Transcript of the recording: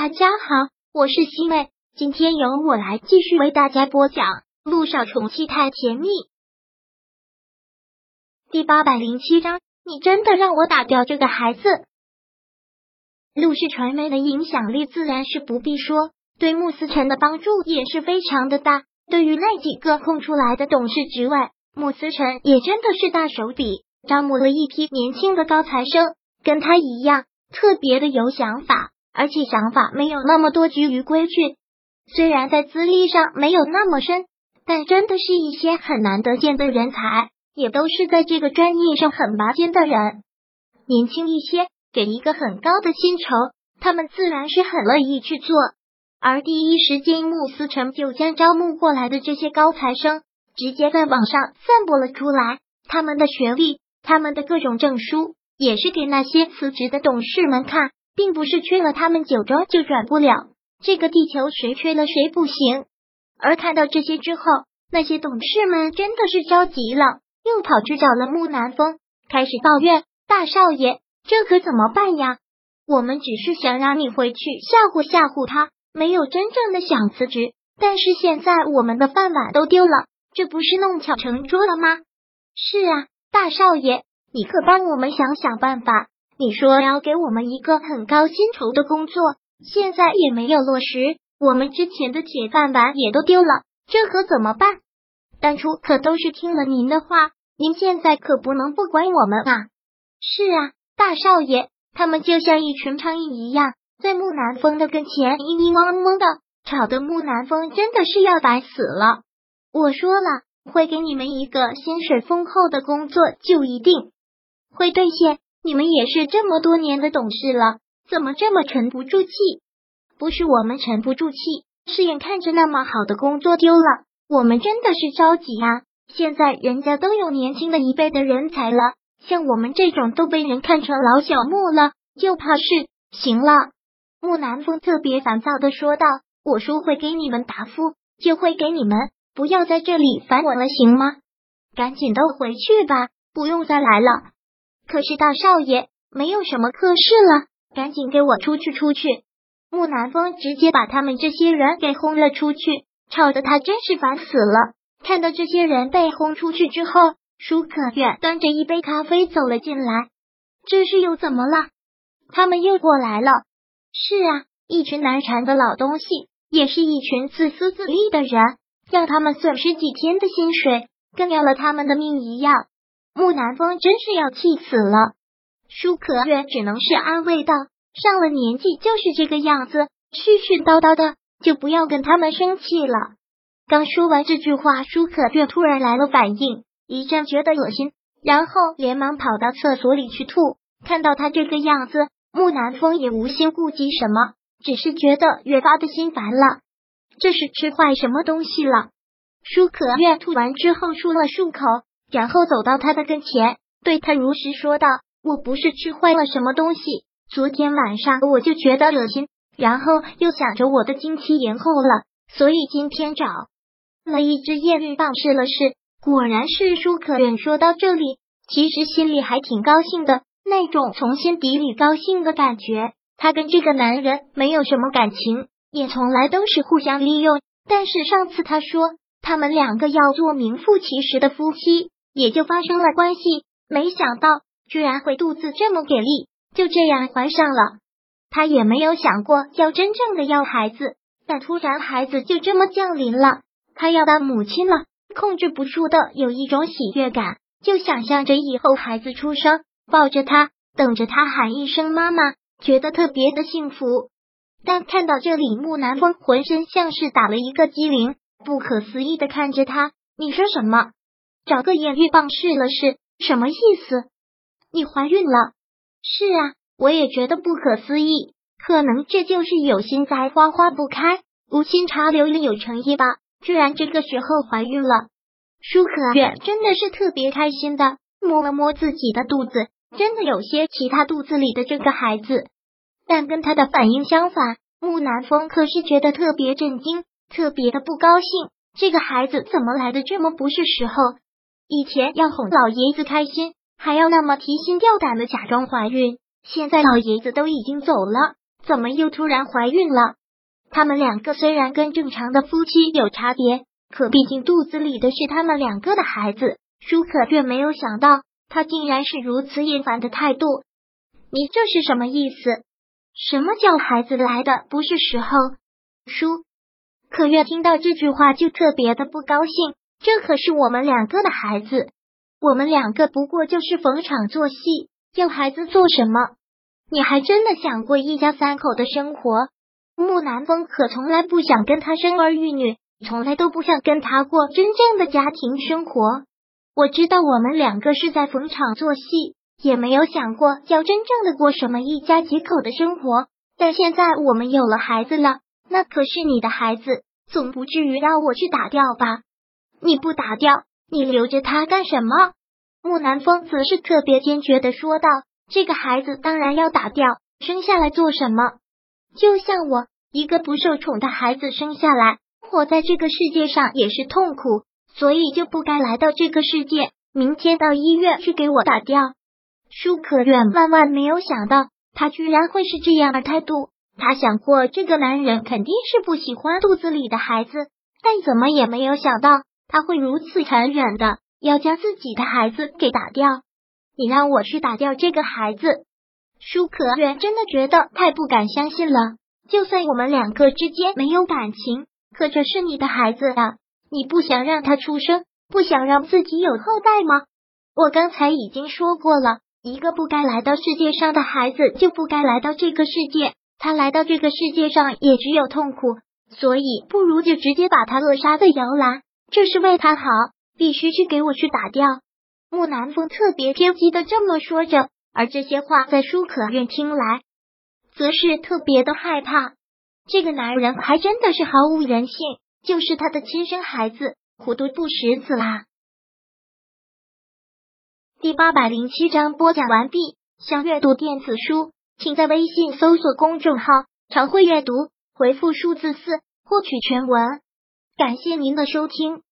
大家好，我是西妹，今天由我来继续为大家播讲《陆少宠妻太甜蜜》第八百零七章。你真的让我打掉这个孩子？陆氏传媒的影响力自然是不必说，对穆思辰的帮助也是非常的大。对于那几个空出来的董事职位，穆思辰也真的是大手笔，招募了一批年轻的高材生，跟他一样，特别的有想法。而且想法没有那么多拘于规矩，虽然在资历上没有那么深，但真的是一些很难得见的人才，也都是在这个专业上很拔尖的人。年轻一些，给一个很高的薪酬，他们自然是很乐意去做。而第一时间，穆思成就将招募过来的这些高材生直接在网上散布了出来，他们的学历，他们的各种证书，也是给那些辞职的董事们看。并不是缺了他们九州就转不了，这个地球谁缺了谁不行。而看到这些之后，那些董事们真的是着急了，又跑去找了木南风，开始抱怨：“大少爷，这可怎么办呀？我们只是想让你回去吓唬吓唬他，没有真正的想辞职。但是现在我们的饭碗都丢了，这不是弄巧成拙了吗？”是啊，大少爷，你可帮我们想想办法。你说要给我们一个很高薪酬的工作，现在也没有落实，我们之前的铁饭碗也都丢了，这可怎么办？当初可都是听了您的话，您现在可不能不管我们啊！是啊，大少爷，他们就像一群苍蝇一样，在木南风的跟前嘤嘤嗡嗡的，吵得木南风真的是要烦死了。我说了，会给你们一个薪水丰厚的工作，就一定会兑现。你们也是这么多年的董事了，怎么这么沉不住气？不是我们沉不住气，是眼看着那么好的工作丢了，我们真的是着急啊！现在人家都有年轻的一辈的人才了，像我们这种都被人看成老小木了，就怕是行了。木南风特别烦躁的说道：“我说会给你们答复，就会给你们，不要在这里烦我了，行吗？赶紧都回去吧，不用再来了。”可是大少爷没有什么客事了，赶紧给我出去出去！木南风直接把他们这些人给轰了出去，吵得他真是烦死了。看到这些人被轰出去之后，舒可远端着一杯咖啡走了进来。这是又怎么了？他们又过来了？是啊，一群难缠的老东西，也是一群自私自利的人，要他们损失几天的薪水，跟要了他们的命一样。木南风真是要气死了，舒可月只能是安慰道：“上了年纪就是这个样子，絮絮叨叨的，就不要跟他们生气了。”刚说完这句话，舒可月突然来了反应，一阵觉得恶心，然后连忙跑到厕所里去吐。看到他这个样子，木南风也无心顾及什么，只是觉得越发的心烦了。这是吃坏什么东西了？舒可月吐完之后漱了漱口。然后走到他的跟前，对他如实说道：“我不是吃坏了什么东西，昨天晚上我就觉得恶心，然后又想着我的经期延后了，所以今天找了一支验孕棒试了试，果然是舒可忍。”说到这里，其实心里还挺高兴的，那种从心底里高兴的感觉。他跟这个男人没有什么感情，也从来都是互相利用。但是上次他说他们两个要做名副其实的夫妻。也就发生了关系，没想到居然会肚子这么给力，就这样怀上了。他也没有想过要真正的要孩子，但突然孩子就这么降临了，他要当母亲了，控制不住的有一种喜悦感，就想象着以后孩子出生，抱着他，等着他喊一声妈妈，觉得特别的幸福。但看到这里，木南风浑身像是打了一个激灵，不可思议的看着他，你说什么？找个验孕棒试了试，什么意思？你怀孕了？是啊，我也觉得不可思议。可能这就是有心栽花花不开，无心插柳柳有诚意吧。居然这个时候怀孕了，舒可远真的是特别开心的，摸了摸自己的肚子，真的有些其他肚子里的这个孩子。但跟他的反应相反，木南风可是觉得特别震惊，特别的不高兴。这个孩子怎么来的这么不是时候？以前要哄老爷子开心，还要那么提心吊胆的假装怀孕，现在老爷子都已经走了，怎么又突然怀孕了？他们两个虽然跟正常的夫妻有差别，可毕竟肚子里的是他们两个的孩子。舒可月没有想到，他竟然是如此厌烦的态度。你这是什么意思？什么叫孩子来的不是时候？舒可月听到这句话就特别的不高兴。这可是我们两个的孩子，我们两个不过就是逢场作戏，要孩子做什么？你还真的想过一家三口的生活？木南风可从来不想跟他生儿育女，从来都不想跟他过真正的家庭生活。我知道我们两个是在逢场作戏，也没有想过要真正的过什么一家几口的生活。但现在我们有了孩子了，那可是你的孩子，总不至于让我去打掉吧？你不打掉，你留着他干什么？木南风则是特别坚决的说道：“这个孩子当然要打掉，生下来做什么？就像我一个不受宠的孩子生下来，活在这个世界上也是痛苦，所以就不该来到这个世界。明天到医院去给我打掉。”舒可远万万没有想到，他居然会是这样的态度。他想过，这个男人肯定是不喜欢肚子里的孩子，但怎么也没有想到。他会如此残忍的要将自己的孩子给打掉？你让我去打掉这个孩子？舒可远真的觉得太不敢相信了。就算我们两个之间没有感情，可这是你的孩子啊！你不想让他出生，不想让自己有后代吗？我刚才已经说过了，一个不该来到世界上的孩子就不该来到这个世界，他来到这个世界上也只有痛苦，所以不如就直接把他扼杀在摇篮。这是为他好，必须去给我去打掉。木南风特别偏激的这么说着，而这些话在舒可愿听来，则是特别的害怕。这个男人还真的是毫无人性，就是他的亲生孩子，糊涂不识字啦。第八百零七章播讲完毕。想阅读电子书，请在微信搜索公众号“常会阅读”，回复数字四获取全文。感谢您的收听。